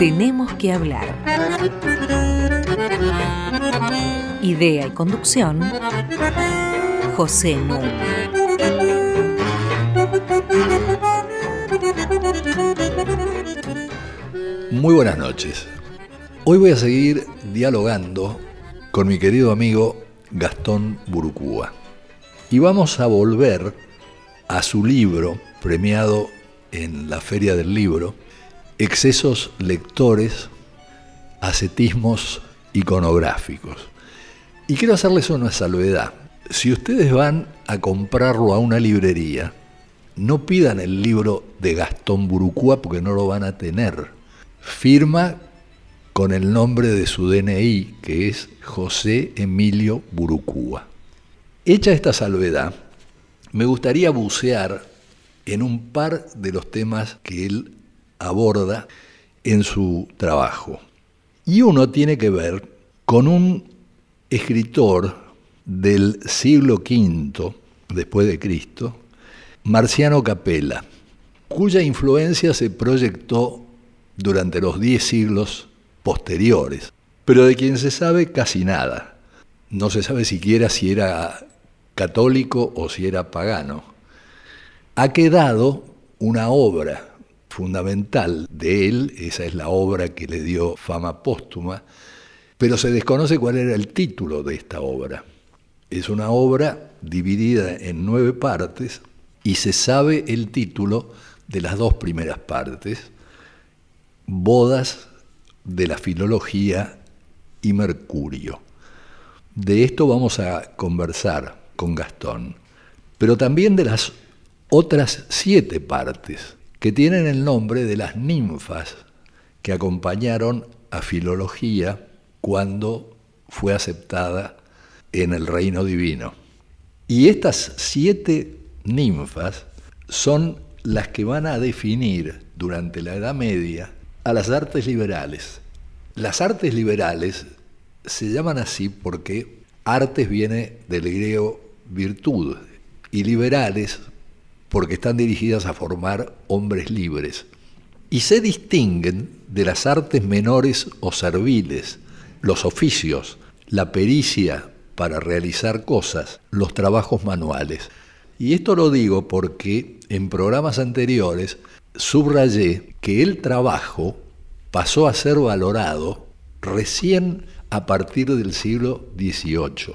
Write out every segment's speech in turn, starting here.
Tenemos que hablar. Idea y conducción, José Núñez. Muy buenas noches. Hoy voy a seguir dialogando con mi querido amigo Gastón Burucúa. Y vamos a volver a su libro, premiado en la Feria del Libro, Excesos lectores, ascetismos iconográficos. Y quiero hacerles una salvedad. Si ustedes van a comprarlo a una librería, no pidan el libro de Gastón Burucúa porque no lo van a tener. Firma con el nombre de su DNI, que es José Emilio Burucúa. Hecha esta salvedad, me gustaría bucear en un par de los temas que él aborda en su trabajo. Y uno tiene que ver con un escritor del siglo V después de Cristo, Marciano Capella, cuya influencia se proyectó durante los diez siglos posteriores, pero de quien se sabe casi nada. No se sabe siquiera si era católico o si era pagano. Ha quedado una obra fundamental de él, esa es la obra que le dio fama póstuma, pero se desconoce cuál era el título de esta obra. Es una obra dividida en nueve partes y se sabe el título de las dos primeras partes, Bodas de la Filología y Mercurio. De esto vamos a conversar con Gastón, pero también de las otras siete partes que tienen el nombre de las ninfas que acompañaron a Filología cuando fue aceptada en el reino divino. Y estas siete ninfas son las que van a definir durante la Edad Media a las artes liberales. Las artes liberales se llaman así porque artes viene del griego virtud y liberales porque están dirigidas a formar hombres libres. Y se distinguen de las artes menores o serviles, los oficios, la pericia para realizar cosas, los trabajos manuales. Y esto lo digo porque en programas anteriores subrayé que el trabajo pasó a ser valorado recién a partir del siglo XVIII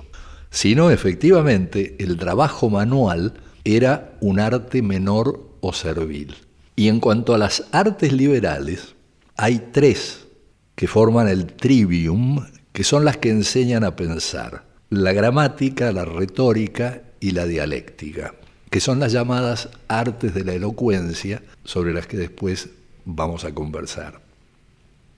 sino efectivamente el trabajo manual era un arte menor o servil. Y en cuanto a las artes liberales, hay tres que forman el trivium, que son las que enseñan a pensar, la gramática, la retórica y la dialéctica, que son las llamadas artes de la elocuencia, sobre las que después vamos a conversar.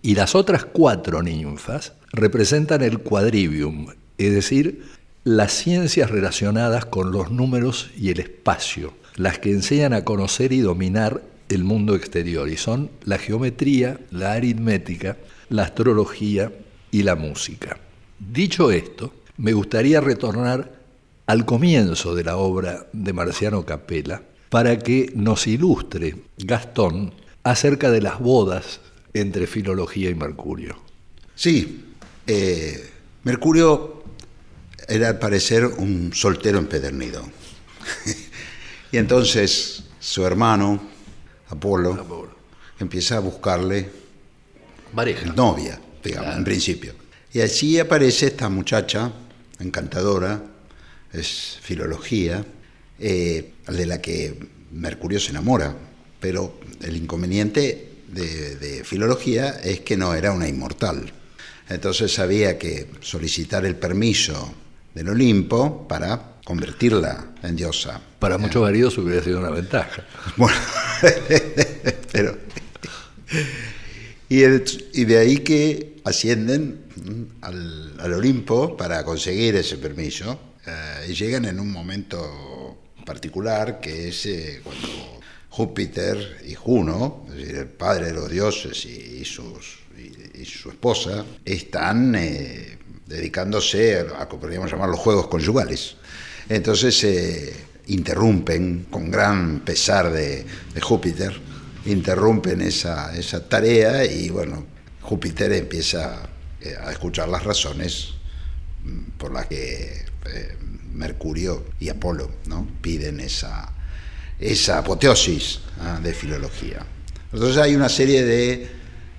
Y las otras cuatro ninfas representan el quadrivium, es decir, las ciencias relacionadas con los números y el espacio, las que enseñan a conocer y dominar el mundo exterior, y son la geometría, la aritmética, la astrología y la música. Dicho esto, me gustaría retornar al comienzo de la obra de Marciano Capella para que nos ilustre Gastón acerca de las bodas entre filología y Mercurio. Sí, eh, Mercurio era al parecer un soltero empedernido. y entonces su hermano, Apolo, empieza a buscarle novia, digamos, en principio. Y allí aparece esta muchacha encantadora, es filología, eh, de la que Mercurio se enamora, pero el inconveniente de filología es que no era una inmortal. Entonces había que solicitar el permiso del Olimpo para convertirla en diosa. Para muchos maridos hubiera sido una ventaja. Bueno, pero... Y, de ahí que ascienden al, Olimpo para conseguir ese permiso eh, y llegan en un momento particular que es eh, cuando Júpiter y Juno, es decir, el padre de los dioses y, sus, y, su esposa, están eh, dedicándose a, que podríamos llamar los juegos conyugales. Entonces se interrumpen con gran pesar de, Júpiter, interrumpen esa, esa, tarea y bueno, Júpiter empieza eh, a escuchar las razones mm, por las que eh, Mercurio y Apolo ¿no? piden esa, esa apoteosis ¿ah? de filología. Entonces hay una serie de,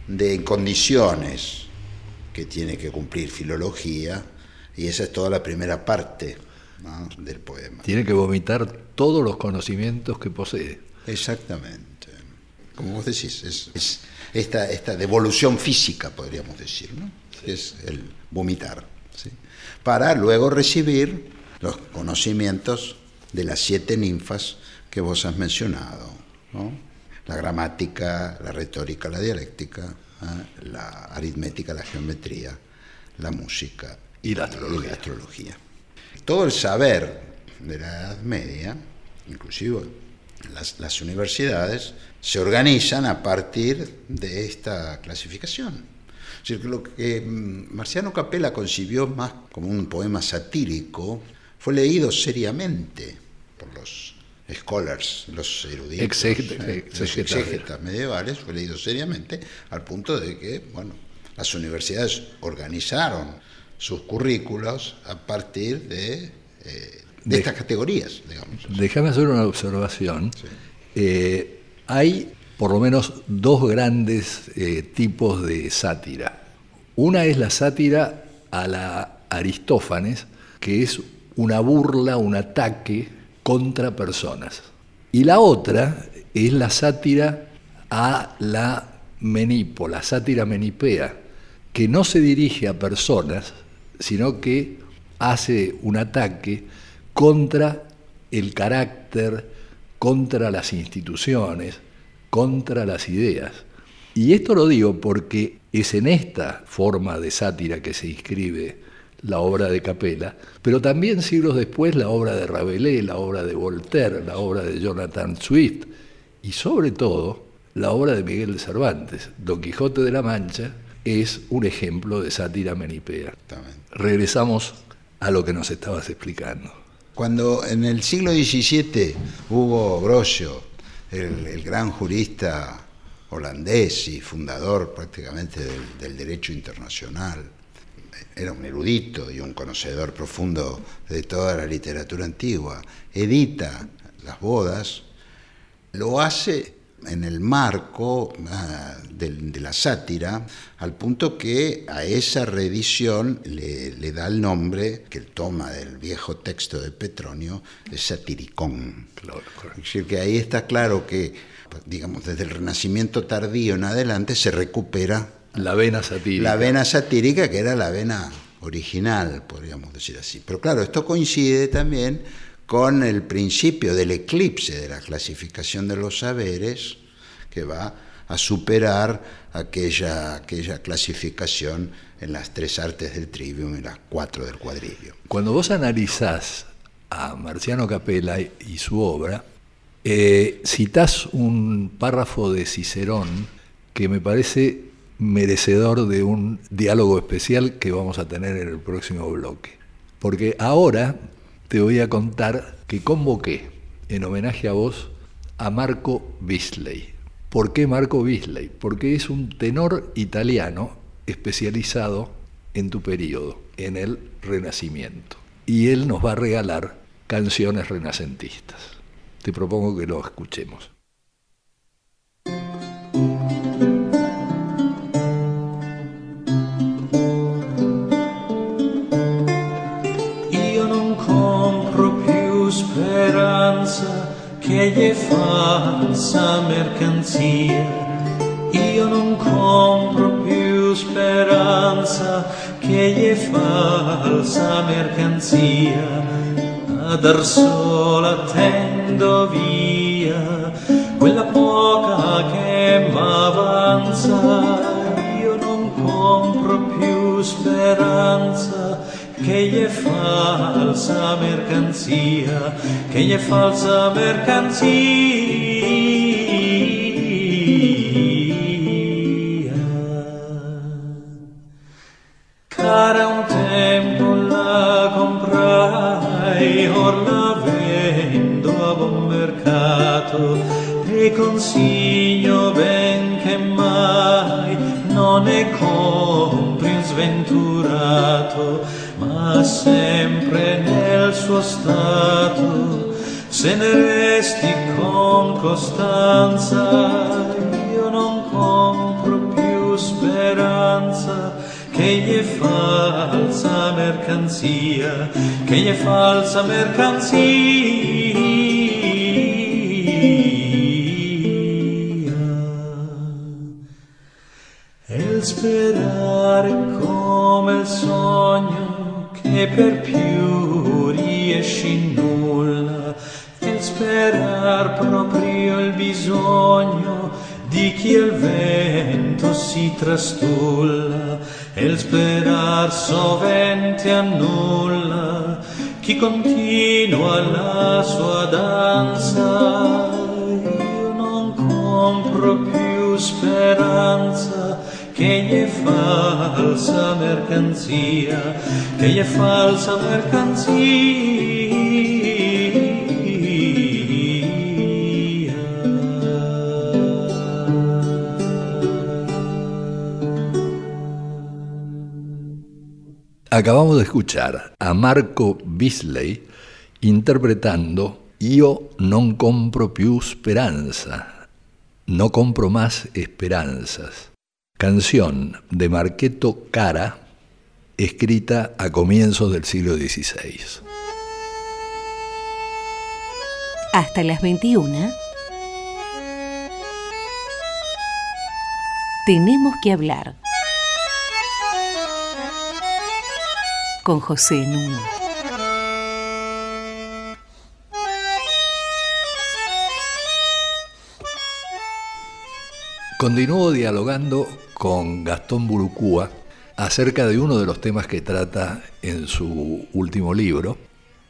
de condiciones que tiene que cumplir filología y esa es toda la primera parte ¿no? del poema. Tiene que vomitar todos los conocimientos que posee. Exactamente. Como vos decís, es, es esta, esta devolución física, podríamos decir, ¿no? es el vomitar, ¿sí? para luego recibir los conocimientos de las siete ninfas que vos has mencionado, ¿no? la gramática, la retórica, la dialéctica, ¿eh? la aritmética, la geometría, la música Y la astrología. y la astrología. Todo el saber de la Edad Media, inclusive las, las universidades, se organizan a partir de esta clasificación. Es decir, lo que mm, Marciano Capella concibió más como un poema satírico fue leído seriamente por los scholars, los eruditos, Exégeta- eh, los exégetas. exégetas medievales, fue leído seriamente al punto de que, bueno, las universidades organizaron sus currículos a partir de, eh, de De- estas categorías, digamos. Déjame hacer una observación. Eh, hay por lo menos dos grandes eh, tipos de sátira. Una es la sátira a la Aristófanes, que es una burla, un ataque contra personas. Y la otra es la sátira a la Menipo, la sátira menipea, que no se dirige a personas, sino que hace un ataque contra el carácter, contra las instituciones, contra las ideas. Y esto lo digo porque es en esta forma de sátira que se inscribe la obra de Capella, pero también siglos después la obra de Rabelais, la obra de Voltaire, la obra de Jonathan Swift y sobre todo la obra de Miguel de Cervantes. Don Quijote de la Mancha es un ejemplo de sátira menipea. Regresamos a lo que nos estabas explicando. Cuando en el siglo XVII Hugo Grocio, el, el gran jurista holandés y fundador prácticamente del, del derecho internacional, era un erudito y un conocedor profundo de toda la literatura antigua, edita las bodas, lo hace en el marco de, la sátira, al punto que a esa reedición le, le da el nombre, que él toma del viejo texto de Petronio, de satiricón. Claro, Es decir, que ahí está claro que, digamos, desde el Renacimiento tardío en adelante se recupera La vena satírica. la vena satírica, que era la vena original, podríamos decir así. Pero claro, esto coincide también con el principio del eclipse de la clasificación de los saberes, que va a superar aquella, aquella clasificación en las tres artes del trivium y las cuatro del cuadrivio. Cuando vos analizás a Marciano Capella y su obra, eh, citás un párrafo de Cicerón que me parece merecedor de un diálogo especial que vamos a tener en el próximo bloque. Porque ahora te voy a contar que convoqué en homenaje a vos a Marco Bisley. ¿Por qué Marco Bisley? Porque es un tenor italiano especializado en tu periodo, en el Renacimiento. Y él nos va a regalar canciones renacentistas. Te propongo que lo escuchemos. Speranza che gli è falsa mercanzia. Io non compro più speranza che gli è falsa mercanzia. A dar sola tendo via quella poca che m'avanza. Io non compro più speranza che gli è falsa mercanzia, che gli è falsa mercanzia. Cara un tempo la comprai, or la vendo a buon mercato e consiglio suo stato, se ne resti con costanza, io non compro più speranza, che gli è falsa mercanzia, che gli è falsa mercanzia. E sperare come il sogno che per più riesci in nulla, e il sperar proprio il bisogno di chi al vento si trastulla, e il sperar sovente annulla chi continua la sua danza. Io non compro più speranza che gli è falsa mercanzia, che gli è falsa mercanzia. Acabamos de escuchar a Marco Bisley interpretando Io non compro più speranza, no compro más esperanzas, canción de Marqueto Cara, escrita a comienzos del siglo XVI. Hasta las 21. Tenemos que hablar con José Nuno. Continúo dialogando con Gastón Burucúa acerca de uno de los temas que trata en su último libro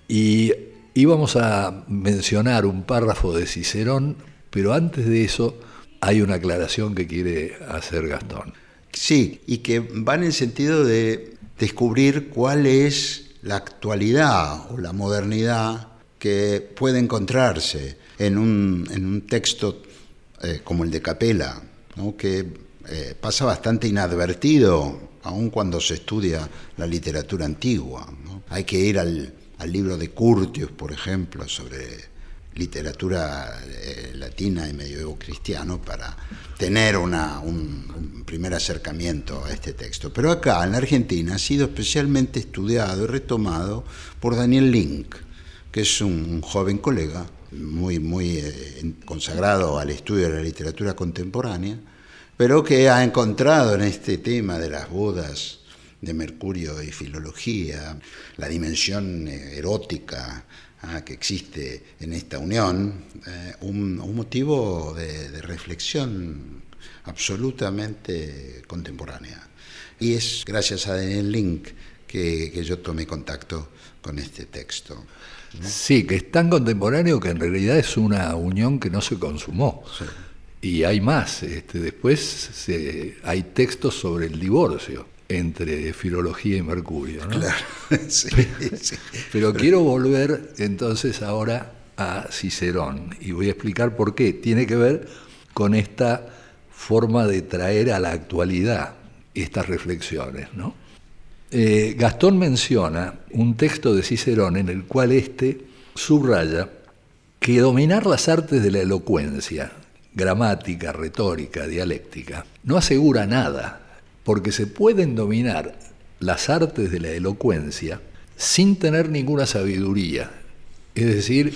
y íbamos a mencionar un párrafo de Cicerón, pero antes de eso hay una aclaración que quiere hacer Gastón. Sí, y que va en el sentido de descubrir cuál es la actualidad o la modernidad que puede encontrarse en un, en un texto eh, como el de Capella, que eh, pasa bastante inadvertido, aun cuando se estudia la literatura antigua. Hay que ir al, al, libro de Curtius, por ejemplo, sobre literatura eh, latina y medioevo cristiano, para tener una, un, primer acercamiento a este texto. Pero acá, en la Argentina, ha sido especialmente estudiado y retomado por Daniel Link, que es un joven colega muy, muy eh, consagrado al estudio de la literatura contemporánea, pero que ha encontrado en este tema de las bodas de Mercurio y filología, la dimensión erótica ah, que existe en esta unión, eh, un, un, motivo de, de, reflexión absolutamente contemporánea. Y es gracias a Daniel Link que, que yo tomé contacto con este texto. ¿no? Sí, que es tan contemporáneo que en realidad es una unión que no se consumó. Sí. Y hay más, este, después se, hay textos sobre el divorcio entre filología y Mercurio. ¿no? Claro, sí, sí. Pero quiero volver entonces ahora a Cicerón y voy a explicar por qué. Tiene que ver con esta forma de traer a la actualidad estas reflexiones. ¿no? Eh, Gastón menciona un texto de Cicerón en el cual éste subraya que dominar las artes de la elocuencia, gramática, retórica, dialéctica, no asegura nada, porque se pueden dominar las artes de la elocuencia sin tener ninguna sabiduría. Es decir,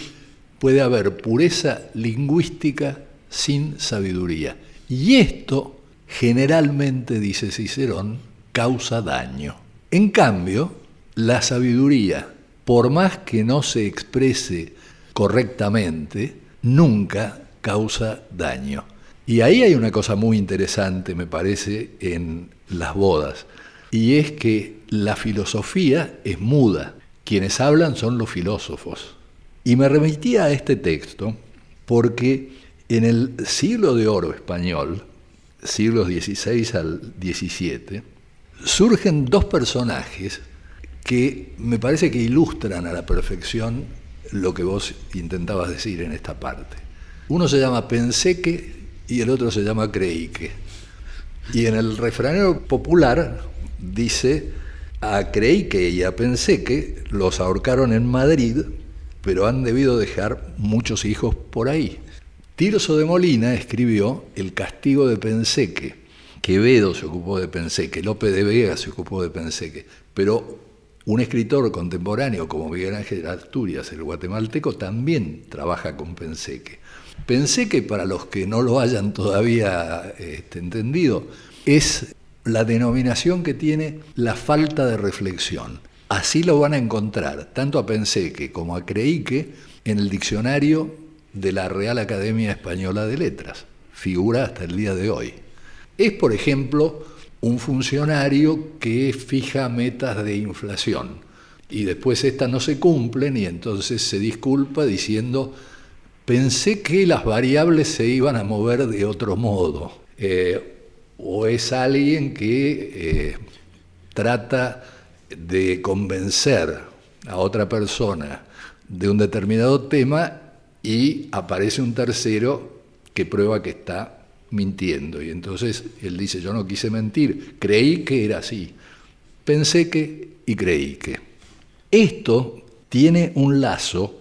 puede haber pureza lingüística sin sabiduría. Y esto, generalmente, dice Cicerón, causa daño. En cambio, la sabiduría, por más que no se exprese correctamente, nunca causa daño. Y ahí hay una cosa muy interesante, me parece, en las bodas, y es que la filosofía es muda, quienes hablan son los filósofos. Y me remitía a este texto porque en el siglo de oro español, siglos XVI al XVII, surgen dos personajes que me parece que ilustran a la perfección lo que vos intentabas decir en esta parte. Uno se llama Penseque y el otro se llama Creíque. Y en el refranero popular dice A creí que y a pensé que los ahorcaron en Madrid, pero han debido dejar muchos hijos por ahí. Tirso de Molina escribió El castigo de Penseque. Quevedo se ocupó de Penseque, López de Vega se ocupó de Penseque, pero un escritor contemporáneo como Miguel Ángel Asturias, el guatemalteco, también trabaja con Penseque. Penseque, para los que no lo hayan todavía este, entendido, es la denominación que tiene la falta de reflexión. Así lo van a encontrar, tanto a Penseque como a Creíque, en el diccionario de la Real Academia Española de Letras. Figura hasta el día de hoy. Es, por ejemplo, un funcionario que fija metas de inflación y después estas no se cumplen y entonces se disculpa diciendo, pensé que las variables se iban a mover de otro modo. Eh, o es alguien que eh, trata de convencer a otra persona de un determinado tema y aparece un tercero que prueba que está mintiendo. Y entonces él dice, yo no quise mentir, creí que era así, pensé que y creí que. Esto tiene un lazo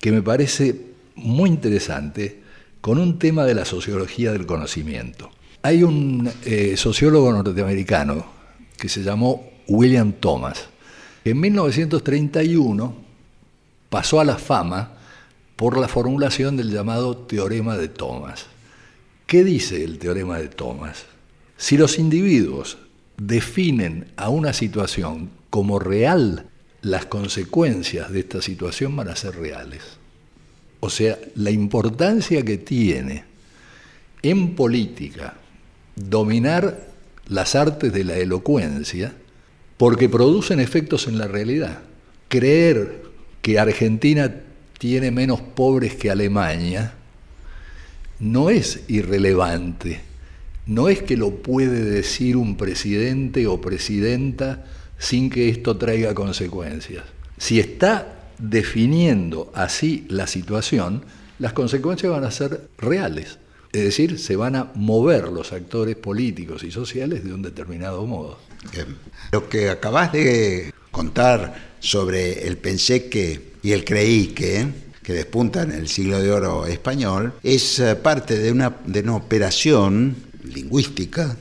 que me parece muy interesante con un tema de la sociología del conocimiento. Hay un eh, sociólogo norteamericano que se llamó William Thomas, que en 1931 pasó a la fama por la formulación del llamado teorema de Thomas. ¿Qué dice el teorema de Thomas? Si los individuos definen a una situación como real, las consecuencias de esta situación van a ser reales. O sea, la importancia que tiene en política dominar las artes de la elocuencia porque producen efectos en la realidad. Creer que Argentina tiene menos pobres que Alemania no es irrelevante, no es que lo puede decir un presidente o presidenta sin que esto traiga consecuencias. Si está definiendo así la situación, las consecuencias van a ser reales. Es decir, se van a mover los actores políticos y sociales de un determinado modo. Lo que acabas de contar sobre el pensé que y el creí que, que despunta en el siglo de oro español, es eh, parte de una, de una operación lingüística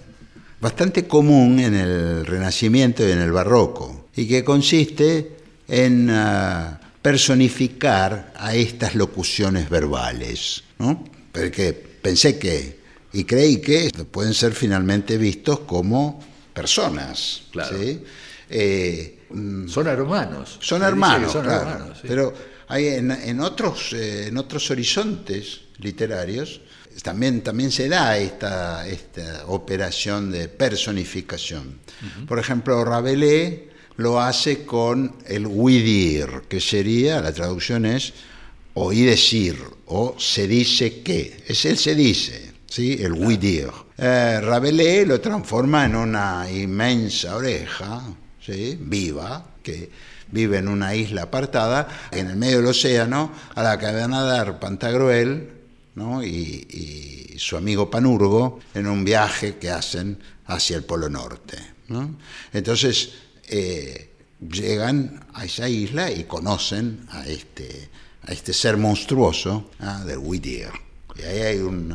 bastante común en el Renacimiento y en el Barroco, y que consiste en uh, personificar a estas locuciones verbales, ¿no? Porque pensé que y creí que pueden ser finalmente vistos como personas. Claro. ¿sí? Eh, son hermanos. Son hermanos, son claro. hermanos sí. Pero hay en, en otros, eh, en otros horizontes literarios también, también se da esta, esta operación de personificación. Uh -huh. Por ejemplo, Rabelais lo hace con el oui dire, que sería, la traducción es oí decir o se dice que. Es el se dice, ¿sí? el oui dire. Eh, Rabelais lo transforma en una inmensa oreja, ¿sí? viva, que vive en una isla apartada, en el medio del océano, a la que van a dar Pantagruel ¿no? y, y, su amigo Panurgo en un viaje que hacen hacia el Polo Norte. ¿no? Entonces eh, llegan a esa isla y conocen a este, a este ser monstruoso ¿ah? del Whittier. Y ahí hay un,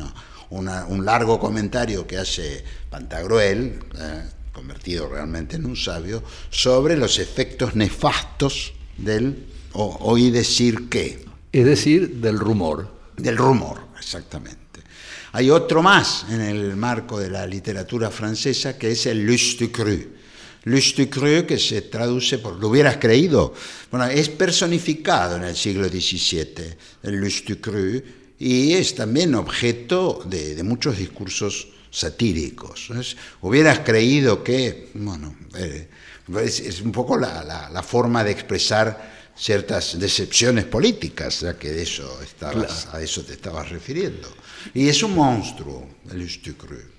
una, un largo comentario que hace Pantagruel, ¿eh? convertido realmente en un sabio, sobre los efectos nefastos del o, oí decir que. Es decir, del rumor. Del rumor, exactamente. Hay otro más en el marco de la literatura francesa que es el lustre cru. Lustre cru, que se traduce por lo hubieras creído, bueno, es personificado en el siglo XVII, el lustre cru, y es también objeto de, de muchos discursos satíricos. ¿es? Hubieras creído que, bueno, eh, es, es, un poco la, la, la, forma de expresar ciertas decepciones políticas, ya que de eso estabas, claro. a eso te estabas refiriendo. Y es un monstruo, el Ustucru,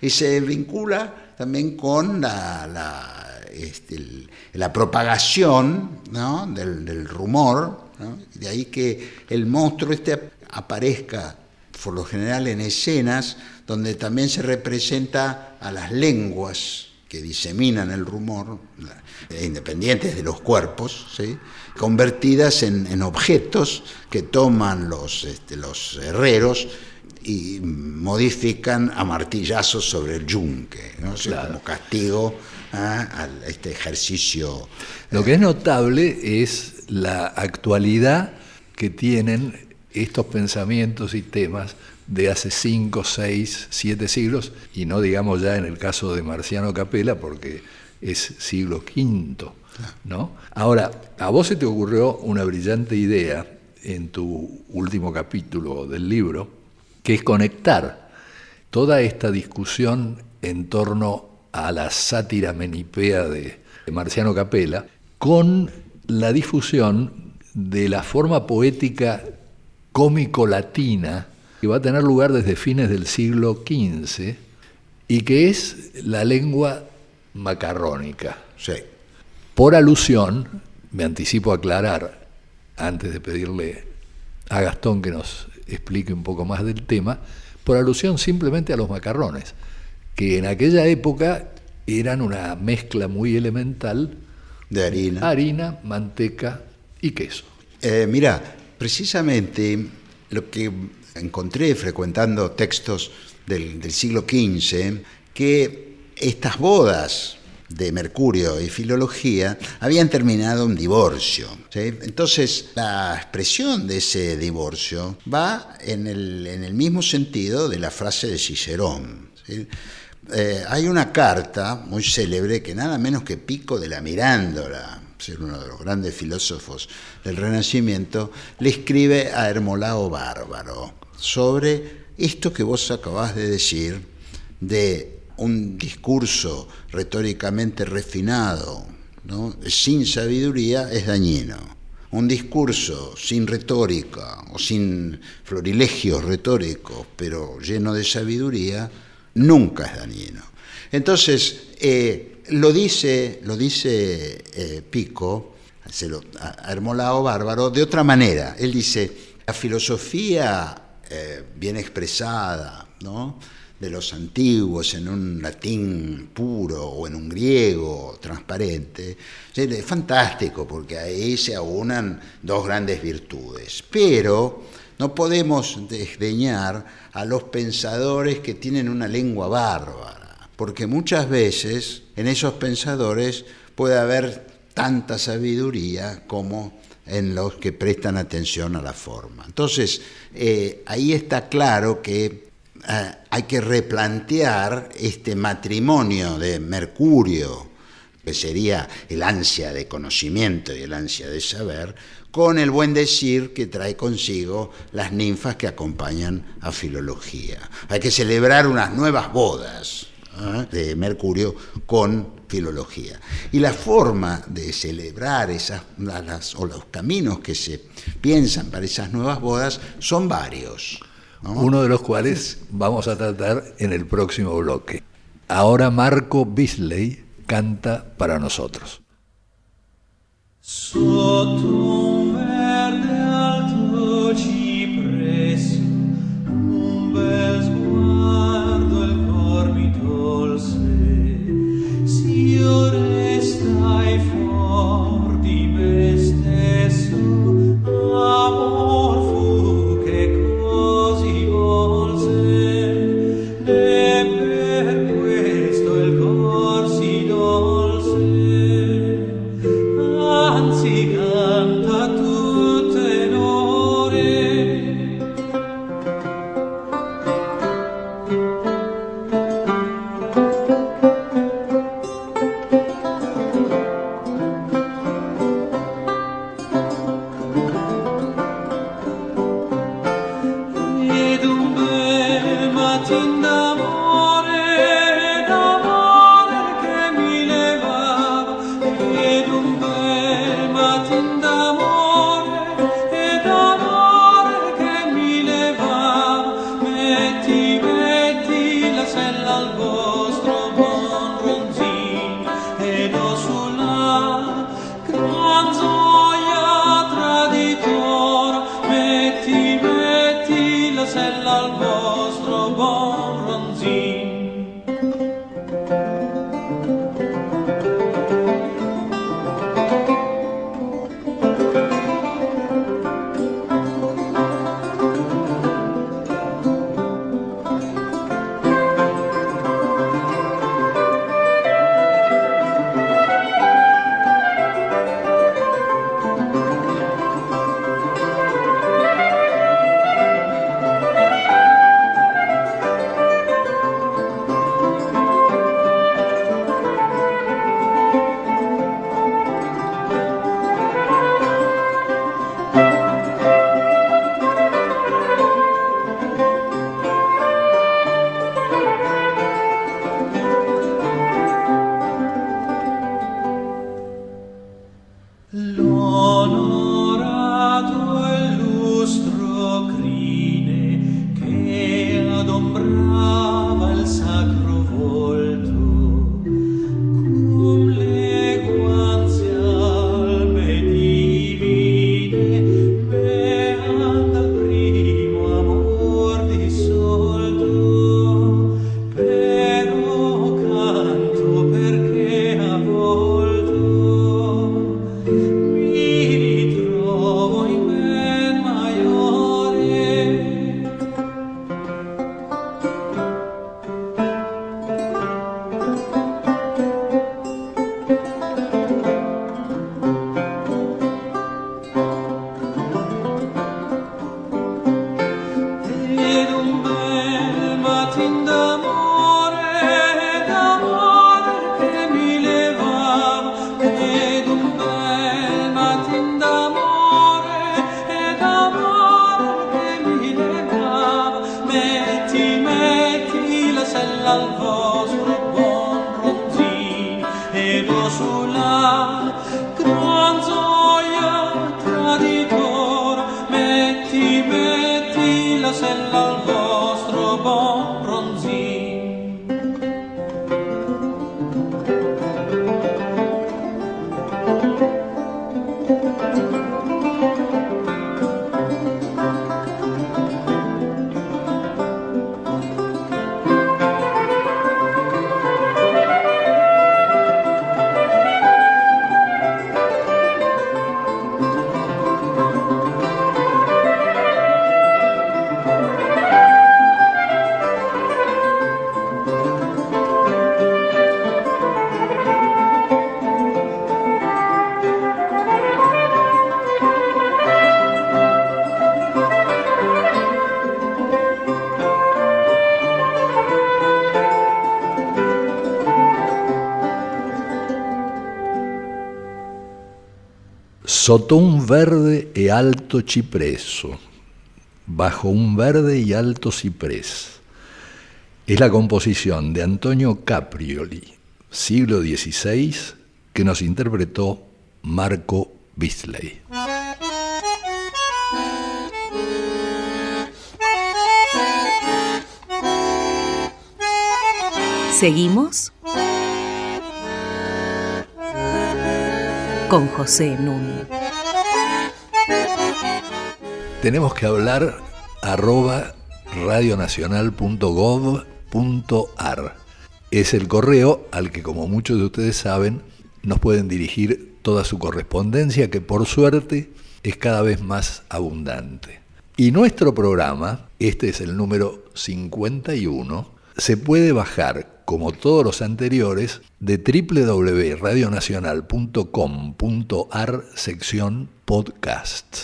Y se vincula también con la, la, este, la propagación ¿no? del, del, rumor, de ahí que el monstruo este aparezca por lo general en escenas donde también se representa a las lenguas que diseminan el rumor, independientes de los cuerpos, ¿sí? convertidas en, objetos que toman los, este, los herreros y modifican a martillazos sobre el yunque, ¿no? como castigo ¿ah? a este ejercicio. Lo que es notable es la actualidad que tienen estos pensamientos y temas de hace 5, 6, 7 siglos, y no digamos ya en el caso de Marciano Capella, porque es siglo V. ¿no? Ahora, a vos se te ocurrió una brillante idea en tu último capítulo del libro, que es conectar toda esta discusión en torno a la sátira menipea de Marciano Capella con la difusión de la forma poética cómico-latina que va a tener lugar desde fines del siglo XV y que es la lengua macarrónica. Sí. Por alusión, me anticipo a aclarar, antes de pedirle a Gastón que nos explique un poco más del tema, por alusión simplemente a los macarrones, que en aquella época eran una mezcla muy elemental de harina, harina manteca y queso. Eh, mira, precisamente lo que encontré frecuentando textos del, del siglo XV, que estas bodas de Mercurio y Filología habían terminado un divorcio. Entonces, la expresión de ese divorcio va en el, mismo sentido de la frase de Cicerón. Eh, hay una carta muy célebre que nada menos que Pico de la Mirándola, ser uno de los grandes filósofos del Renacimiento, le escribe a Hermolao Bárbaro sobre esto que vos acabás de decir de un discurso retóricamente refinado, sin sabiduría, es dañino. Un discurso sin retórica o sin florilegios retóricos, pero lleno de sabiduría, nunca es dañino. Entonces, eh, lo dice, lo dice eh, Pico, a Hermolao Bárbaro, de otra manera. Él dice, la filosofía eh, bien expresada, ¿no? De los antiguos en un latín puro o en un griego transparente, es fantástico porque ahí se aunan dos grandes virtudes. Pero no podemos desdeñar a los pensadores que tienen una lengua bárbara, porque muchas veces en esos pensadores puede haber tanta sabiduría como en los que prestan atención a la forma. Entonces, eh, ahí está claro que eh, hay que replantear este matrimonio de Mercurio, que sería el ansia de conocimiento y el ansia de saber, con el buen decir que trae consigo las ninfas que acompañan a Filología. Hay que celebrar unas nuevas bodas ¿eh? de Mercurio con Filología. Y la forma de celebrar esas, o los caminos que se piensan para esas nuevas bodas son varios uno de los cuales vamos a tratar en el próximo bloque. Ahora Marco Bisley canta para nosotros. Sotto un verde e alto cipreso, bajo un verde y alto ciprés. Es la composición de Antonio Caprioli, siglo XVI, que nos interpretó Marco Bisley. Seguimos con José Nun. Tenemos que hablar arroba radionacional.gov.ar. Es el correo al que, como muchos de ustedes saben, nos pueden dirigir toda su correspondencia, que por suerte es cada vez más abundante. Y nuestro programa, este es el número 51, se puede bajar, como todos los anteriores, de www.radionacional.com.ar sección podcast.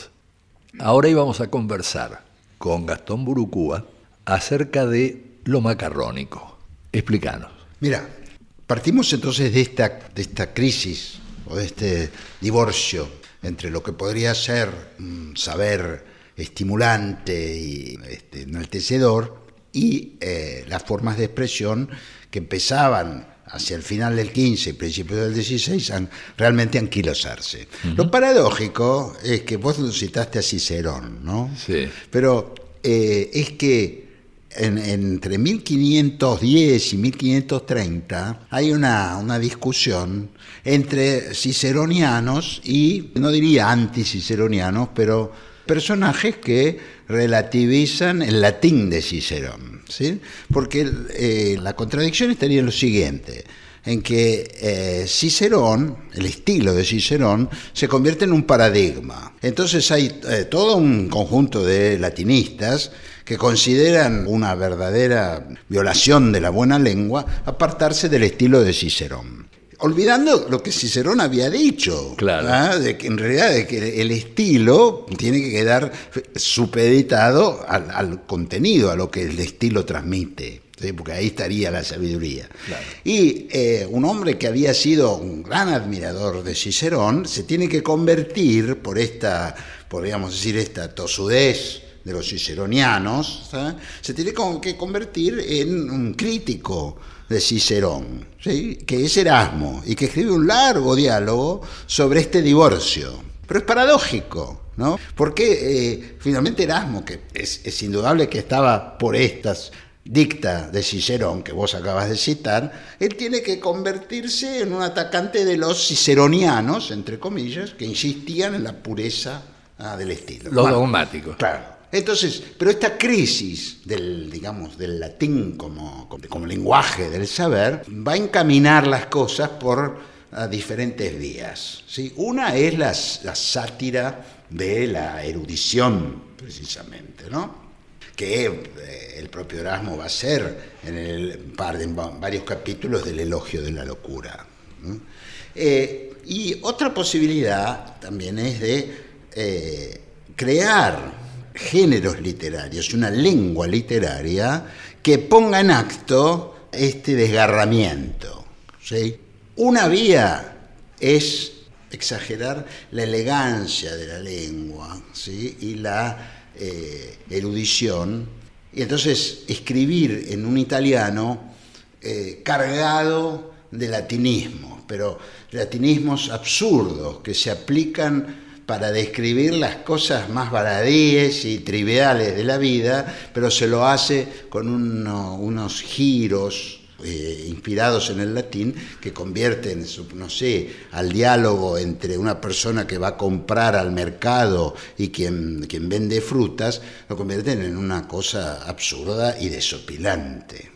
Ahora íbamos a conversar con Gastón Burucúa acerca de lo macarrónico. Explícanos. Mira, partimos entonces de esta, de esta crisis o de este divorcio entre lo que podría ser un saber estimulante y este, enaltecedor y eh, las formas de expresión que empezaban hacia el final del 15 y principios del 16 a realmente anquilosarse. Lo paradójico es que vos citaste a Cicerón, ¿no? Sí. Pero eh, es que en- entre 1510 y 1530 hay una, una discusión entre ciceronianos y, no diría anticiceronianos, pero personajes que relativizan el latín de Cicerón. ¿sí? Porque eh, la contradicción estaría en lo siguiente en que eh, Cicerón, el estilo de Cicerón, se convierte en un paradigma. Entonces hay eh, todo un conjunto de latinistas que consideran una verdadera violación de la buena lengua apartarse del estilo de Cicerón. Olvidando lo que Cicerón había dicho, Claro. ¿ah? de que en realidad de que el estilo tiene que quedar supeditado al, al contenido, a lo que el estilo transmite. ¿sí? porque ahí estaría la sabiduría. Y eh, un hombre que había sido un gran admirador de Cicerón se tiene que convertir por esta, podríamos decir, esta tosudez de los ciceronianos, ¿sí? se tiene que convertir en un crítico de Cicerón, ¿sí? que es Erasmo, y que escribe un largo diálogo sobre este divorcio. Pero es paradójico, ¿no? Porque eh, finalmente Erasmo, que es, es indudable que estaba por estas dicta de Cicerón, que vos acabas de citar, él tiene que convertirse en un atacante de los ciceronianos, entre comillas, que insistían en la pureza ah, del estilo. Los Bueno, dogmáticos. Claro. Entonces, pero esta crisis del, digamos, del latín como, como lenguaje del saber va a encaminar las cosas por diferentes vías. ¿sí? Una es la, sátira de la erudición, precisamente, ¿no? que eh, el propio Erasmo va a hacer en, el, en va- varios capítulos del elogio de la locura. Eh, y otra posibilidad también es de eh, crear géneros literarios, una lengua literaria que ponga en acto este desgarramiento. ¿sí? Una vía es exagerar la elegancia de la lengua ¿sí? y la eh, erudición, y entonces escribir en un italiano eh, cargado de latinismos, pero latinismos absurdos que se aplican para describir las cosas más baladíes y triviales de la vida, pero se lo hace con uno- unos giros eh, inspirados en el latín que convierten, no sé, al diálogo entre una persona que va a comprar al mercado y quien, quien vende frutas, lo convierten en una cosa absurda y desopilante.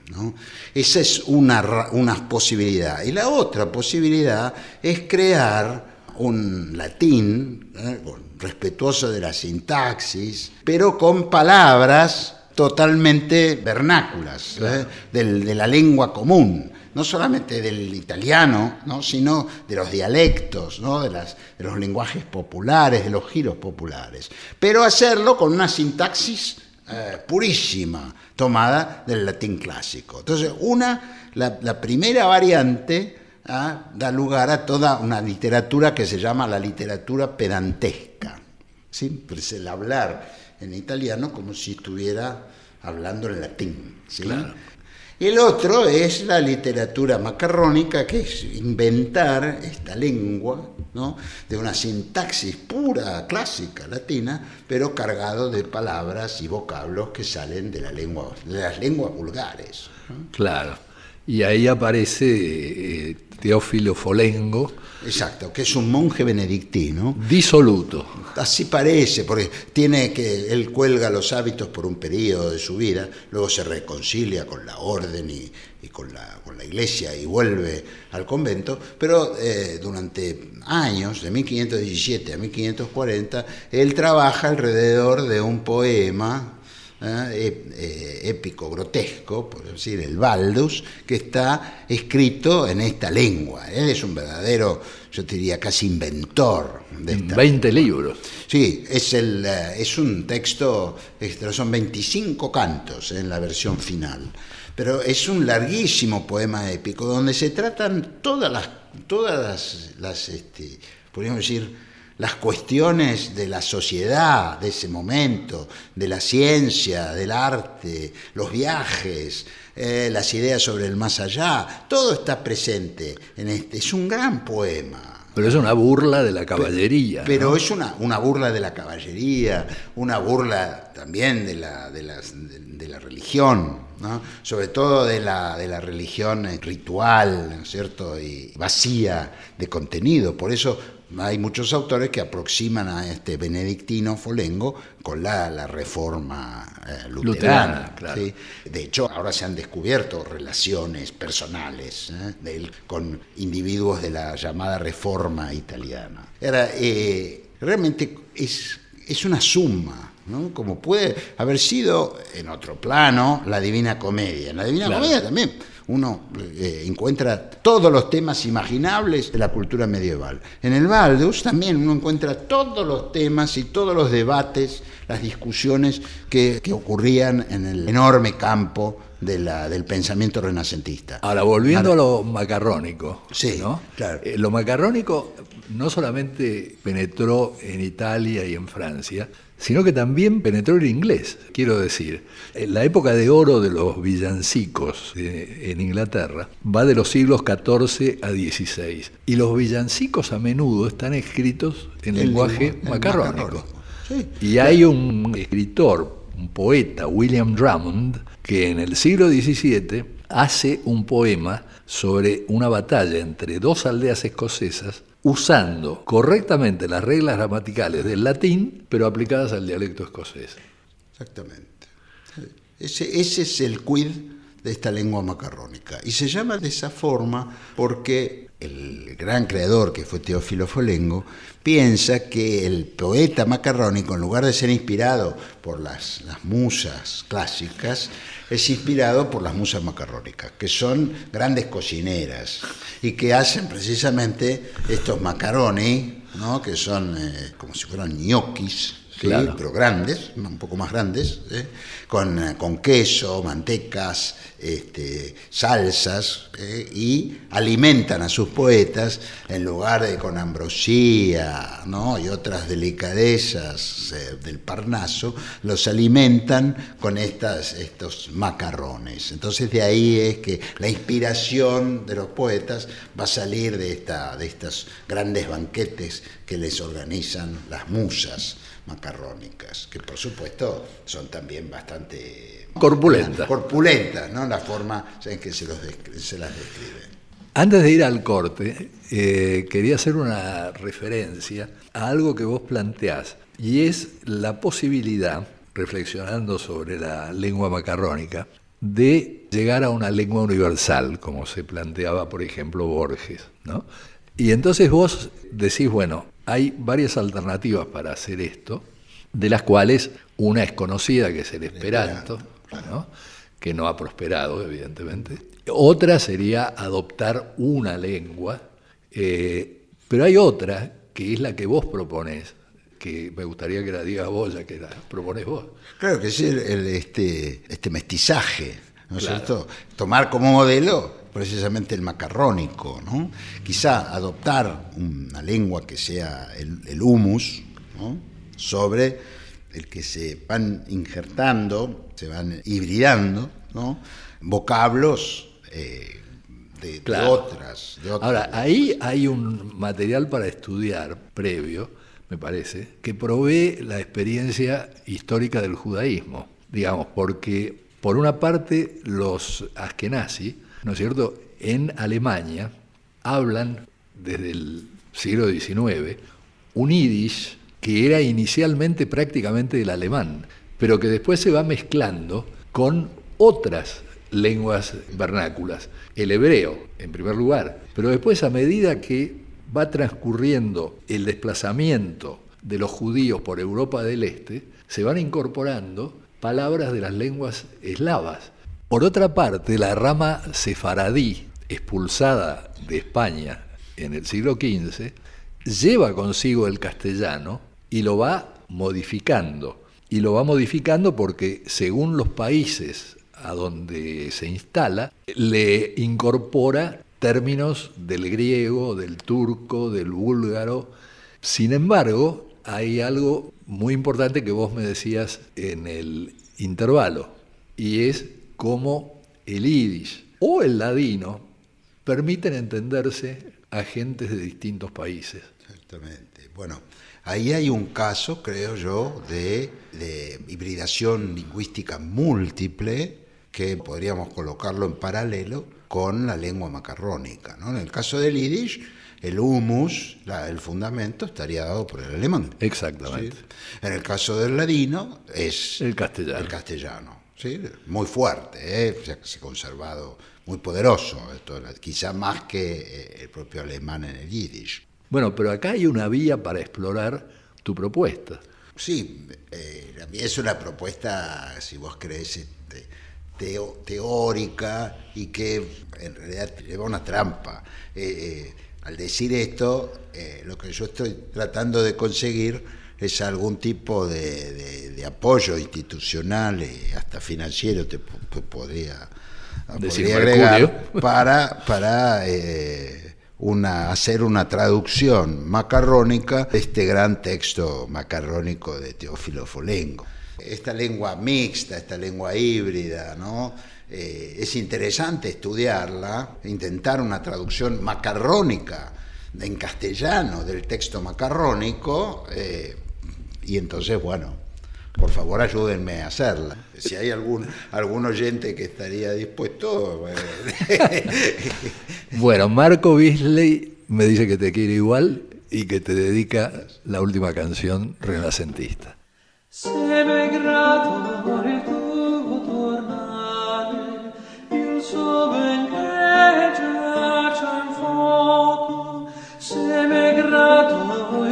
Esa es una, una posibilidad. Y la otra posibilidad es crear un latín ¿eh? respetuoso de la sintaxis, pero con palabras totalmente vernáculas, ¿eh? del- de la lengua común, no solamente del italiano, ¿no? sino de los dialectos, ¿no? de, las- de los lenguajes populares, de los giros populares, pero hacerlo con una sintaxis eh, purísima, tomada del latín clásico. Entonces, una, la, la primera variante ah, da lugar a toda una literatura que se llama la literatura pedantesca. ¿sí? Pero es el hablar en italiano como si estuviera hablando en latín. ¿sí? Y el otro es la literatura macarrónica, que es inventar esta lengua, ¿no? de una sintaxis pura, clásica, latina, pero cargado de palabras y vocablos que salen de, la lengua, de las lenguas vulgares. ¿no? Claro. Y ahí aparece eh, Teófilo Folengo, Exacto, que es un monje benedictino. disoluto. Así parece, porque tiene que él cuelga los hábitos por un periodo de su vida, luego se reconcilia con la orden y, y con, la, con la iglesia y vuelve al convento, pero eh, durante años, de 1517 a 1540, él trabaja alrededor de un poema eh, ép- eh, épico, grotesco, por decir, el Baldus, que está escrito en esta lengua. Él es un verdadero, yo te diría, casi inventor de esta 20 libros. Sí, es, el, eh, es un texto, extra, son 25 cantos en la versión final, pero es un larguísimo poema épico donde se tratan todas las, todas las, las, este, podríamos decir, las cuestiones de la sociedad de ese momento, de la ciencia, del arte, los viajes, eh, las ideas sobre el más allá, todo está presente en este. Es un gran poema. Pero es una burla de la caballería. Pero ¿no? es una, una burla de la caballería, una burla también de la, de las- de- de la religión, ¿no? sobre todo de la, de la religión ritual, ¿no es cierto? Y vacía de contenido. Por eso hay muchos autores que aproximan a este benedictino Folengo con la, la reforma eh, luterana. Luterana, claro. ¿sí? De hecho, ahora se han descubierto relaciones personales ¿eh? de él con individuos de la llamada reforma italiana. Era, eh, realmente es, es una suma, ¿no? como puede haber sido en otro plano la Divina Comedia. En la Divina Claro. Comedia también uno eh, encuentra todos los temas imaginables de la cultura medieval. En el Baldus también uno encuentra todos los temas y todos los debates, las discusiones que, que ocurrían en el enorme campo de la- del pensamiento renacentista. Ahora, volviendo a lo macarrónico. Sí, ¿no? claro. Eh, lo macarrónico no solamente penetró en Italia y en Francia, sino que también penetró el inglés. Quiero decir, en la época de oro de los villancicos eh, en Inglaterra va de los siglos XIV a XVI. Y los villancicos a menudo están escritos en El lenguaje el macarrónico. macarrónico. Sí. Y hay un escritor, un poeta, William Drummond, que en el siglo XVII hace un poema sobre una batalla entre dos aldeas escocesas usando correctamente las reglas gramaticales del latín, pero aplicadas al dialecto escocés. Exactamente. Ese, ese es el quid de esta lengua macarrónica. Y se llama de esa forma porque el gran creador, que fue Teófilo Folengo, piensa que el poeta macarrónico, en lugar de ser inspirado por las, musas clásicas, es inspirado por las musas macarrónicas, que son grandes cocineras y que hacen precisamente estos macaroni, ¿no? que son eh, como si fueran ñoquis. Claro. pero grandes, un poco más grandes, ¿eh? con, eh, con queso, mantecas, este, salsas, ¿eh? y alimentan a sus poetas en lugar de con ambrosía ¿no? y otras delicadezas eh, del Parnaso, los alimentan con estas, estos macarrones. Entonces de ahí es que la inspiración de los poetas va a salir de, esta, de estos grandes banquetes que les organizan las musas macarrónicas, que por supuesto son también bastante Corpulentas. corpulentas, ¿no? La forma en que se, los se las describe. Antes de ir al corte, eh, quería hacer una referencia a algo que vos planteás, y es la posibilidad, reflexionando sobre la lengua macarrónica, de llegar a una lengua universal, como se planteaba, por ejemplo, Borges. ¿no? Y entonces vos decís, bueno, hay varias alternativas para hacer esto, de las cuales una es conocida, que es el esperanto, ¿no? que no ha prosperado, evidentemente. Otra sería adoptar una lengua, eh, pero hay otra, que es la que vos proponés, que me gustaría que la digas vos, ya que la proponés vos. Claro que es el, el, este, este mestizaje, ¿no es Claro. cierto? Tomar como modelo precisamente el macarrónico, ¿no? Quizá adoptar una lengua que sea el, el humus, ¿no? Sobre el que se van injertando, se van hibridando, ¿no? Vocablos eh, de, otras, de otras. Ahora, ahí hay un material para estudiar previo, me parece, que provee la experiencia histórica del judaísmo, digamos, porque por una parte los askenazi, ¿no es cierto?, en Alemania hablan desde el siglo XIX un yiddish que era inicialmente prácticamente del alemán, pero que después se va mezclando con otras lenguas vernáculas. El hebreo, en primer lugar, pero después a medida que va transcurriendo el desplazamiento de los judíos por Europa del Este, se van incorporando palabras de las lenguas eslavas. Por otra parte, la rama sefaradí, expulsada de España en el siglo XV, lleva consigo el castellano y lo va modificando. Y lo va modificando porque según los países a donde se instala, le incorpora términos del griego, del turco, del búlgaro. Sin embargo, hay algo muy importante que vos me decías en el intervalo, y es cómo el yiddish o el ladino permiten entenderse a gentes de distintos países. Exactamente. Bueno, ahí hay un caso, creo yo, de, de hibridación lingüística múltiple que podríamos colocarlo en paralelo con la lengua macarrónica. ¿no? En el caso del yiddish, el humus, la- el fundamento, estaría dado por el alemán. Exactamente. ¿sí? En el caso del ladino es El castellano. el castellano, ¿sí? muy fuerte, ¿eh? Se ha conservado muy poderoso, esto, quizá más que eh, el propio alemán en el yiddish. Bueno, pero acá hay una vía para explorar tu propuesta. Sí, eh, es una propuesta, si vos crees, este, teo- teórica y que en realidad lleva una trampa. Eh, eh, al decir esto, eh, lo que yo estoy tratando de conseguir es algún tipo de, de- de apoyo institucional y hasta financiero, te po- po- podría, Decir podría agregar, para, para eh, una, hacer una traducción macarrónica de este gran texto macarrónico de Teófilo Folengo. Esta lengua mixta, esta lengua híbrida, ¿no? Eh, es interesante estudiarla, intentar una traducción macarrónica en castellano del texto macarrónico, eh, y entonces, bueno, por favor ayúdenme a hacerla. Si hay algún, algún oyente que estaría dispuesto. eh, Bueno, Marco Bisley me dice que te quiere igual y que te dedica la última canción renacentista. Se m'è grato il tuo tornare, il suo ben che giace in fuoco. Se m'è grato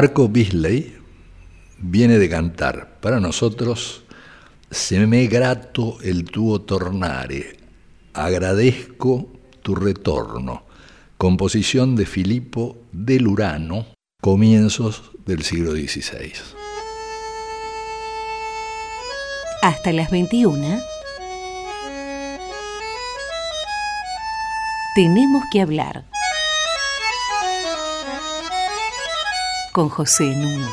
Marco Bisley viene de cantar para nosotros Se me grato el tuo tornare, agradezco tu retorno, composición de Filippo del Urano, comienzos del siglo XVI. Hasta las 21. Tenemos que hablar. Con José Nuno.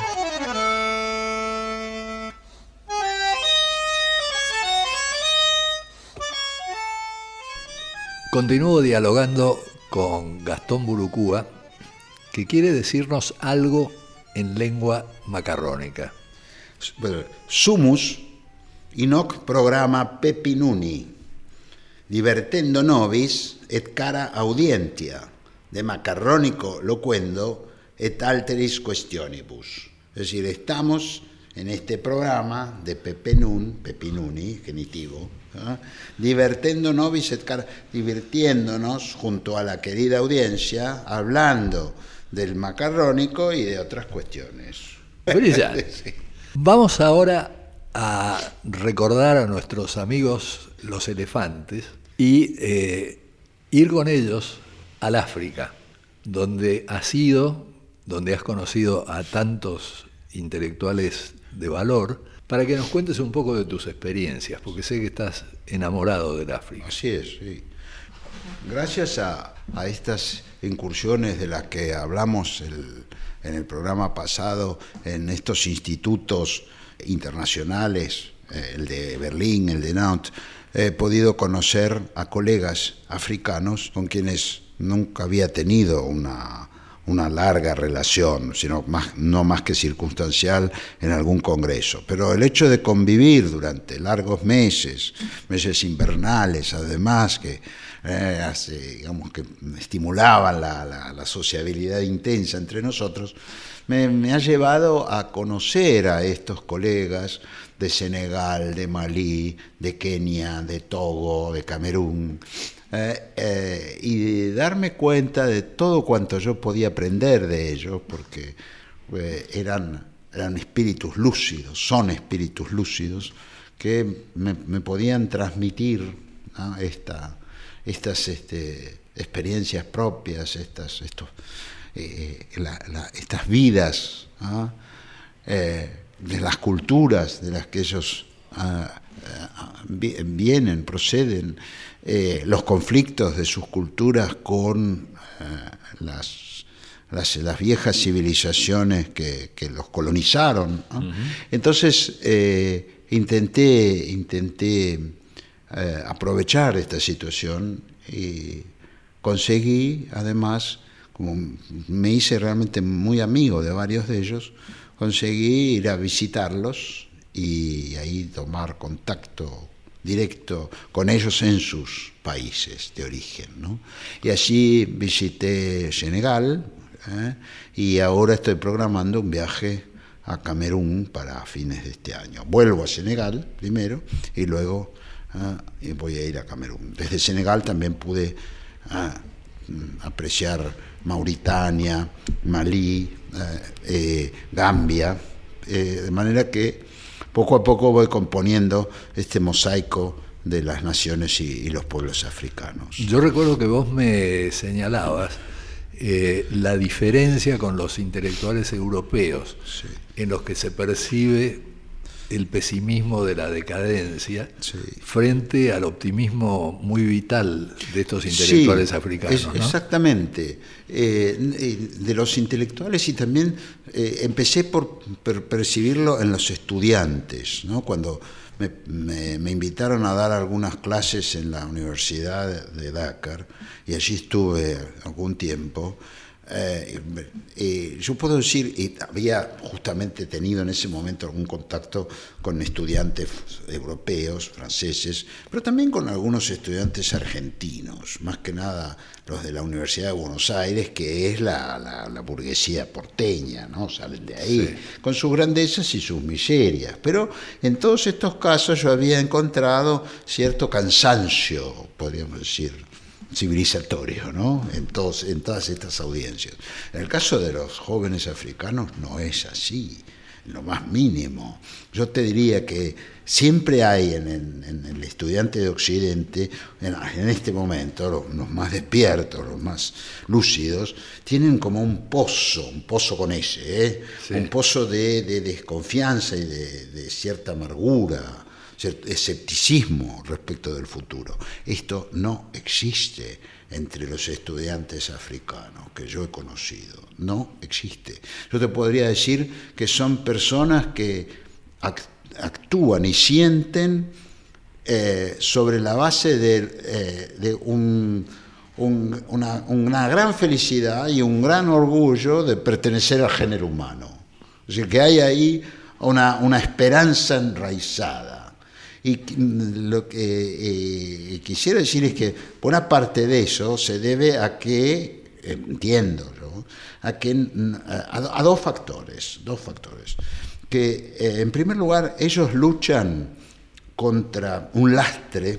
Continúo dialogando con Gastón Burucúa, que quiere decirnos algo en lengua macarrónica. Bueno, Sumus inoc programa pepinuni, divertendo nobis et cara audientia, de macarrónico loquendo et alteris questionibus. Es decir, estamos en este programa de Pepenun, Pepinuni, genitivo, divertendo nobis et cara, divirtiéndonos junto a la querida audiencia, hablando del macarrónico y de otras cuestiones. Brillante. Sí. Vamos ahora a recordar a nuestros amigos los elefantes y eh, ir con ellos al África, donde has ido, donde has conocido a tantos intelectuales de valor, para que nos cuentes un poco de tus experiencias, porque sé que estás enamorado del África. Así es, sí. Gracias a, estas incursiones de las que hablamos en el programa pasado en estos institutos internacionales, eh, el de Berlín, el de Nantes, he podido conocer a colegas africanos con quienes nunca había tenido una, una larga relación, sino más, no más que circunstancial en algún congreso. Pero el hecho de convivir durante largos meses, meses invernales, además, que, eh, digamos, que estimulaban la, sociabilidad intensa entre nosotros, me ha llevado a conocer a estos colegas de Senegal, de Malí, de Kenia, de Togo, de Camerún, eh, eh, y darme cuenta de todo cuanto yo podía aprender de ellos, porque eh, eran, eran espíritus lúcidos, son espíritus lúcidos, que me, podían transmitir. Esta- estas este, experiencias propias, estas, estos, estas vidas. De las culturas de las que ellos ah, ah, vi- vienen, proceden, eh, los conflictos de sus culturas con eh, las, las, las viejas civilizaciones que, que los colonizaron. ¿no? Entonces eh, intenté, intenté aprovechar esta situación y conseguí además, como me hice realmente muy amigo de varios de ellos, conseguí ir a visitarlos y ahí tomar contacto directo con ellos en sus países de origen. Y allí visité Senegal ¿eh? y ahora estoy programando un viaje a Camerún para fines de este año. Vuelvo a Senegal primero y luego y voy a ir a Camerún. Desde Senegal también pude mm, apreciar Mauritania, Malí, eh, eh, Gambia, eh, de manera que poco a poco voy componiendo este mosaico de las naciones y, y los pueblos africanos. Yo recuerdo que vos me señalabas eh, la diferencia con los intelectuales europeos, en los que se percibe el pesimismo de la decadencia Sí. frente al optimismo muy vital de estos intelectuales Sí, africanos. es- ¿no? Exactamente. Eh, de los intelectuales y también eh, empecé por per- percibirlo en los estudiantes, ¿no? cuando me invitaron a dar algunas clases en la Universidad de Dakar y allí estuve algún tiempo. Eh, eh, yo puedo decir, y había justamente tenido en ese momento algún contacto con estudiantes europeos, franceses, pero también con algunos estudiantes argentinos, más que nada los de la Universidad de Buenos Aires, que es la, la- la burguesía porteña, ¿no? Salen de ahí, con sus grandezas y sus miserias. Pero en todos estos casos yo había encontrado cierto cansancio, podríamos decir, civilizatorio, ¿no? En, todos, en todas estas audiencias. En el caso de los jóvenes africanos no es así, en lo más mínimo. Yo te diría que siempre hay en, en- en el estudiante de Occidente, en, en este momento, los, los más despiertos, los más lúcidos, tienen como un pozo, un pozo con ese, ¿eh? Sí. un pozo de, de desconfianza y de, de cierta amargura escepticismo respecto del futuro. Esto no existe entre los estudiantes africanos que yo he conocido. No existe. Yo te podría decir que son personas que ac- actúan y sienten eh, sobre la base de, eh, una, gran felicidad y un gran orgullo de pertenecer al género humano. Es decir, que hay ahí una esperanza enraizada. Y mm, lo que eh, quisiera decir es que buena parte de eso se debe a que, entiendo yo, a, que, mm, a, dos factores, dos factores. Que eh, en primer lugar ellos luchan contra un lastre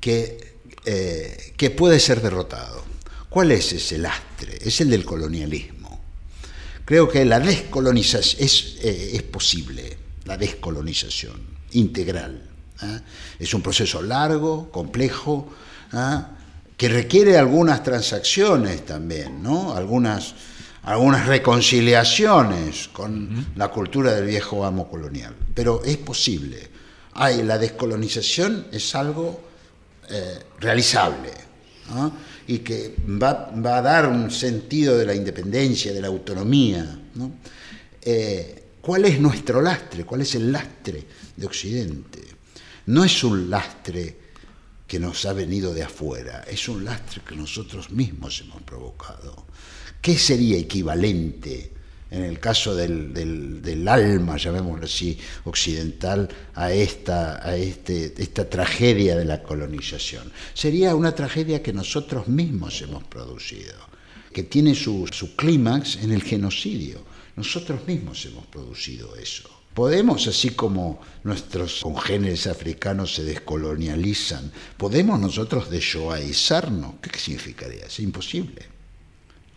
que, eh, que puede ser derrotado. ¿Cuál es ese lastre? Es el del colonialismo. Creo que la descolonización es, eh, es posible, la descolonización integral. ¿ah? Es un proceso largo, complejo, ¿ah? que requiere algunas transacciones también, ¿no? algunas, algunas reconciliaciones con la cultura del viejo amo colonial. Pero es posible. Hay, la descolonización es algo eh, realizable. y que va, va a dar un sentido de la independencia, de la autonomía. ¿no? Eh, ¿Cuál es nuestro lastre? ¿Cuál es el lastre de Occidente? No es un lastre que nos ha venido de afuera, es un lastre que nosotros mismos hemos provocado. ¿Qué sería equivalente en el caso del, del- alma, llamémoslo así, occidental, a, esta, a este, esta tragedia de la colonización? Sería una tragedia que nosotros mismos hemos producido, que tiene su, su clímax en el genocidio. Nosotros mismos hemos producido eso. Podemos, así como nuestros congéneres africanos se descolonializan, podemos nosotros deshoaizarnos. ¿Qué significaría? Es imposible.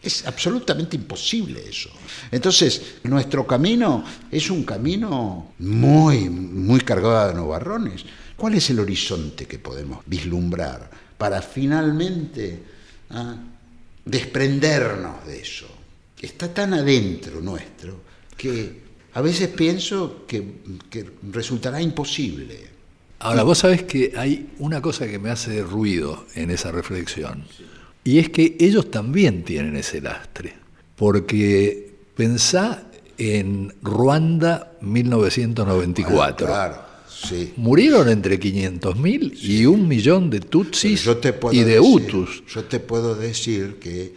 Es absolutamente imposible eso. Entonces, nuestro camino es un camino muy, muy cargado de nubarrones. ¿Cuál es el horizonte que podemos vislumbrar para finalmente ah, desprendernos de eso? Está tan adentro nuestro que a veces pienso que, que resultará imposible. Ahora, vos sabés que hay una cosa que me hace ruido en esa reflexión, y es que ellos también tienen ese lastre, porque pensá en Ruanda 1994. Ah, claro, sí. Murieron entre 500.000 y un millón de tutsis Pero yo te puedo y de decir- hutus. Yo te puedo decir que,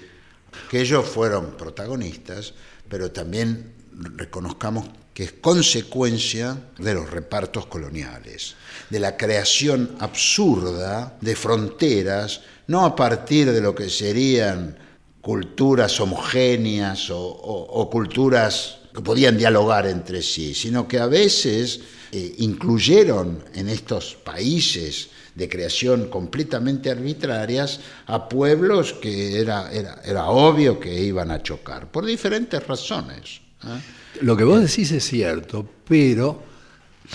que ellos fueron protagonistas, pero también reconozcamos que es consecuencia de los repartos coloniales, de la creación absurda de fronteras, no a partir de lo que serían culturas homogéneas o, culturas que podían dialogar entre sí, sino que a veces eh, incluyeron en estos países de creación completamente arbitrarias a pueblos que era, era, era obvio que iban a chocar, por diferentes razones. ¿Eh? Lo que vos decís es cierto, pero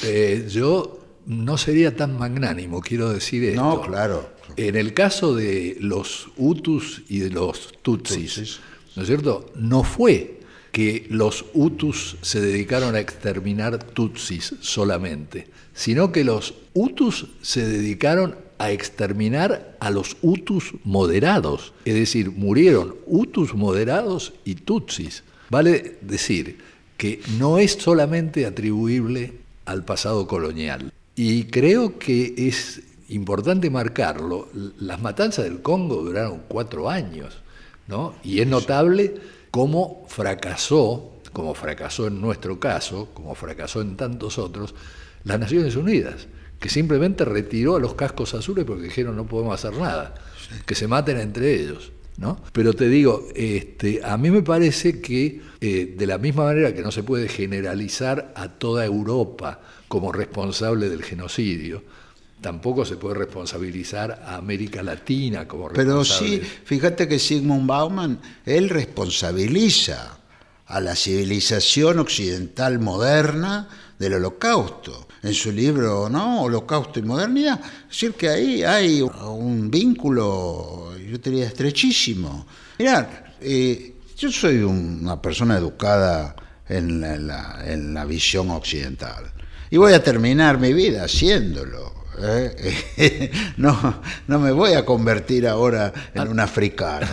eh, yo no sería tan magnánimo, quiero decir esto. No, claro. En el caso de los Hutus y de los Tutsis, Tutsis. ¿no es cierto? No fue que los Hutus se dedicaron a exterminar Tutsis solamente, sino que los Hutus se dedicaron a exterminar a los Hutus moderados, es decir, murieron Hutus moderados y Tutsis. Vale decir que no es solamente atribuible al pasado colonial. Y creo que es importante marcarlo. Las matanzas del Congo duraron cuatro años, ¿no? Y es notable cómo fracasó, como fracasó en nuestro caso, como fracasó en tantos otros, las Naciones Unidas, que simplemente retiró a los cascos azules porque dijeron no podemos hacer nada, que se maten entre ellos. ¿No? Pero te digo, este, a mí me parece que eh, de la misma manera que no se puede generalizar a toda Europa como responsable del genocidio, tampoco se puede responsabilizar a América Latina como Pero responsable. sí, fíjate que Sigmund Bauman, él responsabiliza a la civilización occidental moderna del holocausto. En su libro, ¿no? Holocausto y modernidad. Es decir, que ahí hay un vínculo, yo diría, estrechísimo. Mirá, eh, yo soy una persona educada en la- en la visión occidental. Y voy a terminar mi vida haciéndolo. ¿Eh? no, no me voy a convertir ahora en un africano.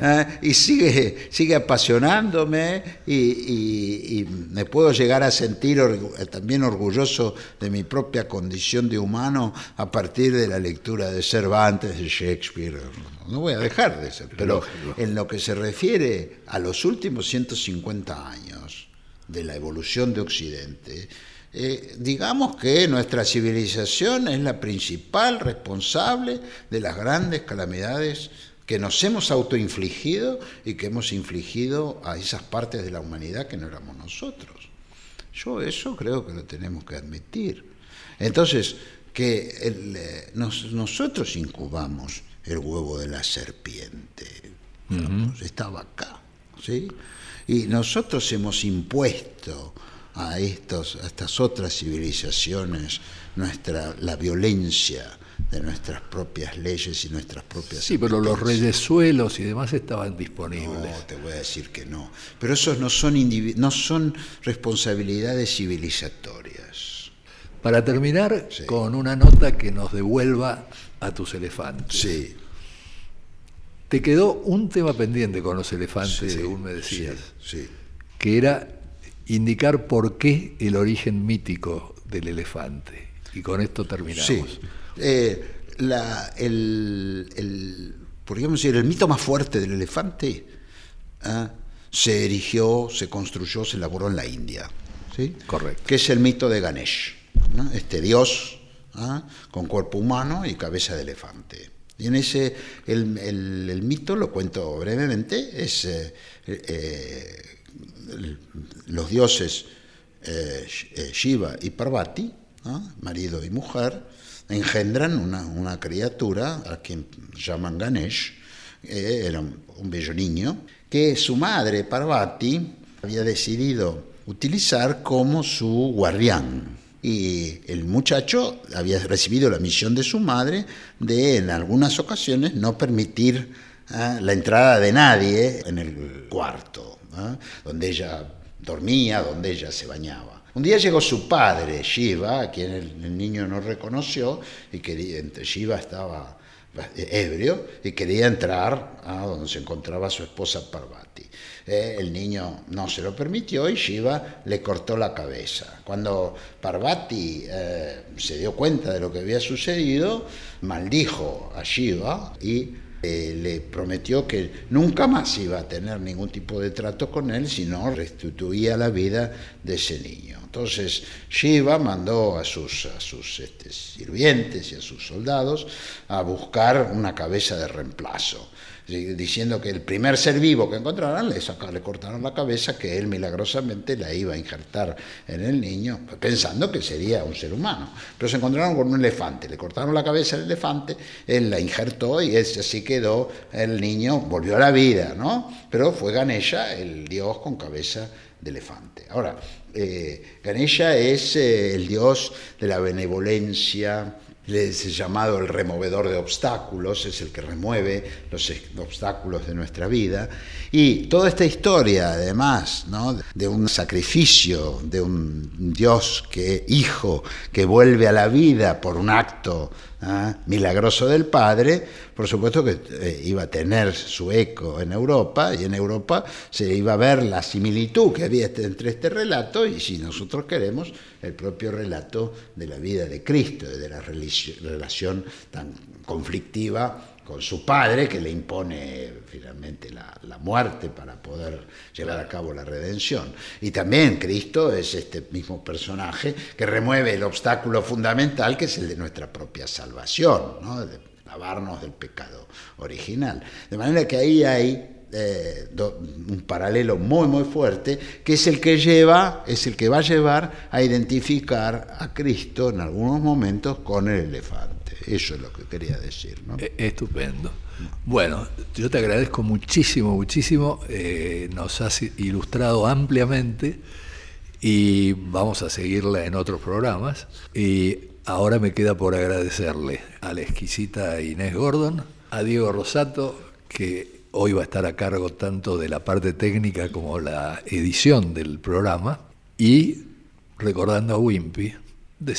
¿eh? Y sigue, sigue apasionándome y, y- y me puedo llegar a sentir orgu- también orgulloso de mi propia condición de humano a partir de la lectura de Cervantes, de Shakespeare. No voy a dejar de ser, pero en lo que se refiere a los últimos 150 años de la evolución de Occidente, eh, digamos que nuestra civilización es la principal responsable de las grandes calamidades que nos hemos autoinfligido y que hemos infligido a esas partes de la humanidad que no éramos nosotros. Yo eso creo que lo tenemos que admitir. Entonces, que el, eh, nos- nosotros incubamos el huevo de la serpiente, estaba acá, ¿sí? Y nosotros hemos impuesto a, estos, a estas otras civilizaciones nuestra, la violencia de nuestras propias leyes y nuestras propias Sí, pero los reyesuelos y demás estaban disponibles. No, te voy a decir que no. Pero esos no son, no son responsabilidades civilizatorias. Para terminar Sí. con una nota que nos devuelva a tus elefantes. Sí. Te quedó un tema pendiente con los elefantes, Sí, según me decías, Sí, sí. que era indicar por qué el origen mítico del elefante. Y con esto terminamos. Sí. Eh, la- el, el- podríamos decir, el mito más fuerte del elefante ah, se erigió, se construyó, se elaboró en la India. ¿sí? Correcto. Que es el mito de Ganesh, ¿no? este dios ah, con cuerpo humano y cabeza de elefante. Y en ese, el, el- mito, lo cuento brevemente, es eh, eh, los dioses eh, eh, Shiva y Parvati, marido y mujer, engendran una, criatura a quien llaman Ganesh, era un, un bello niño, que su madre Parvati había decidido utilizar como su guardián. Y el muchacho había recibido la misión de su madre de en algunas ocasiones no permitir ah, la entrada de nadie en el cuarto, ¿ah? donde ella dormía, donde ella se bañaba. Un día llegó su padre, Shiva, a quien el, niño no reconoció, y entre- Shiva estaba eh, ebrio y quería entrar a donde se encontraba su esposa Parvati. Eh, el niño no se lo permitió y Shiva le cortó la cabeza. Cuando Parvati eh, se dio cuenta de lo que había sucedido, maldijo a Shiva y eh, le prometió que nunca más iba a tener ningún tipo de trato con él, sino restituía la vida de ese niño. Entonces Shiva mandó a sus, sus este, sirvientes y a sus soldados a buscar una cabeza de reemplazo, diciendo que el primer ser vivo que encontraran le, saca- le cortaron la cabeza, que él milagrosamente la iba a injertar en el niño, pensando que sería un ser humano. Pero se encontraron con un elefante, le cortaron la cabeza al elefante, él la injertó y así quedó, el niño volvió a la vida, ¿no? Pero fue Ganesha, el dios con cabeza de elefante. Ahora, eh, es eh, el dios de la benevolencia, es llamado el removedor de obstáculos, es el que remueve los obstáculos de nuestra vida. Y toda esta historia, además, ¿no? de un sacrificio, de un Dios que hijo que vuelve a la vida por un acto ¿ah? milagroso del Padre, por supuesto que eh, iba a tener su eco en Europa y en Europa se iba a ver la similitud que había este- entre este relato y si nosotros queremos el propio relato de la vida de Cristo, de la relación tan conflictiva con su padre que le impone finalmente la, muerte para poder llevar a cabo la redención. Y también Cristo es este mismo personaje que remueve el obstáculo fundamental que es el de nuestra propia salvación, ¿no? de lavarnos del pecado original. De manera que ahí hay eh, un paralelo muy muy fuerte que es el que lleva, es el que va a llevar a identificar a Cristo en algunos momentos con el elefante. Eso es lo que quería decir. ¿no? E- Estupendo. Bueno, yo te agradezco muchísimo, muchísimo. eh, nos has ilustrado ampliamente y vamos a seguirla en otros programas. Y ahora me queda por agradecerle a la exquisita Inés Gordon, a Diego Rosato, que hoy va a estar a cargo tanto de la parte técnica como la edición del programa, y recordando a Wimpy, decir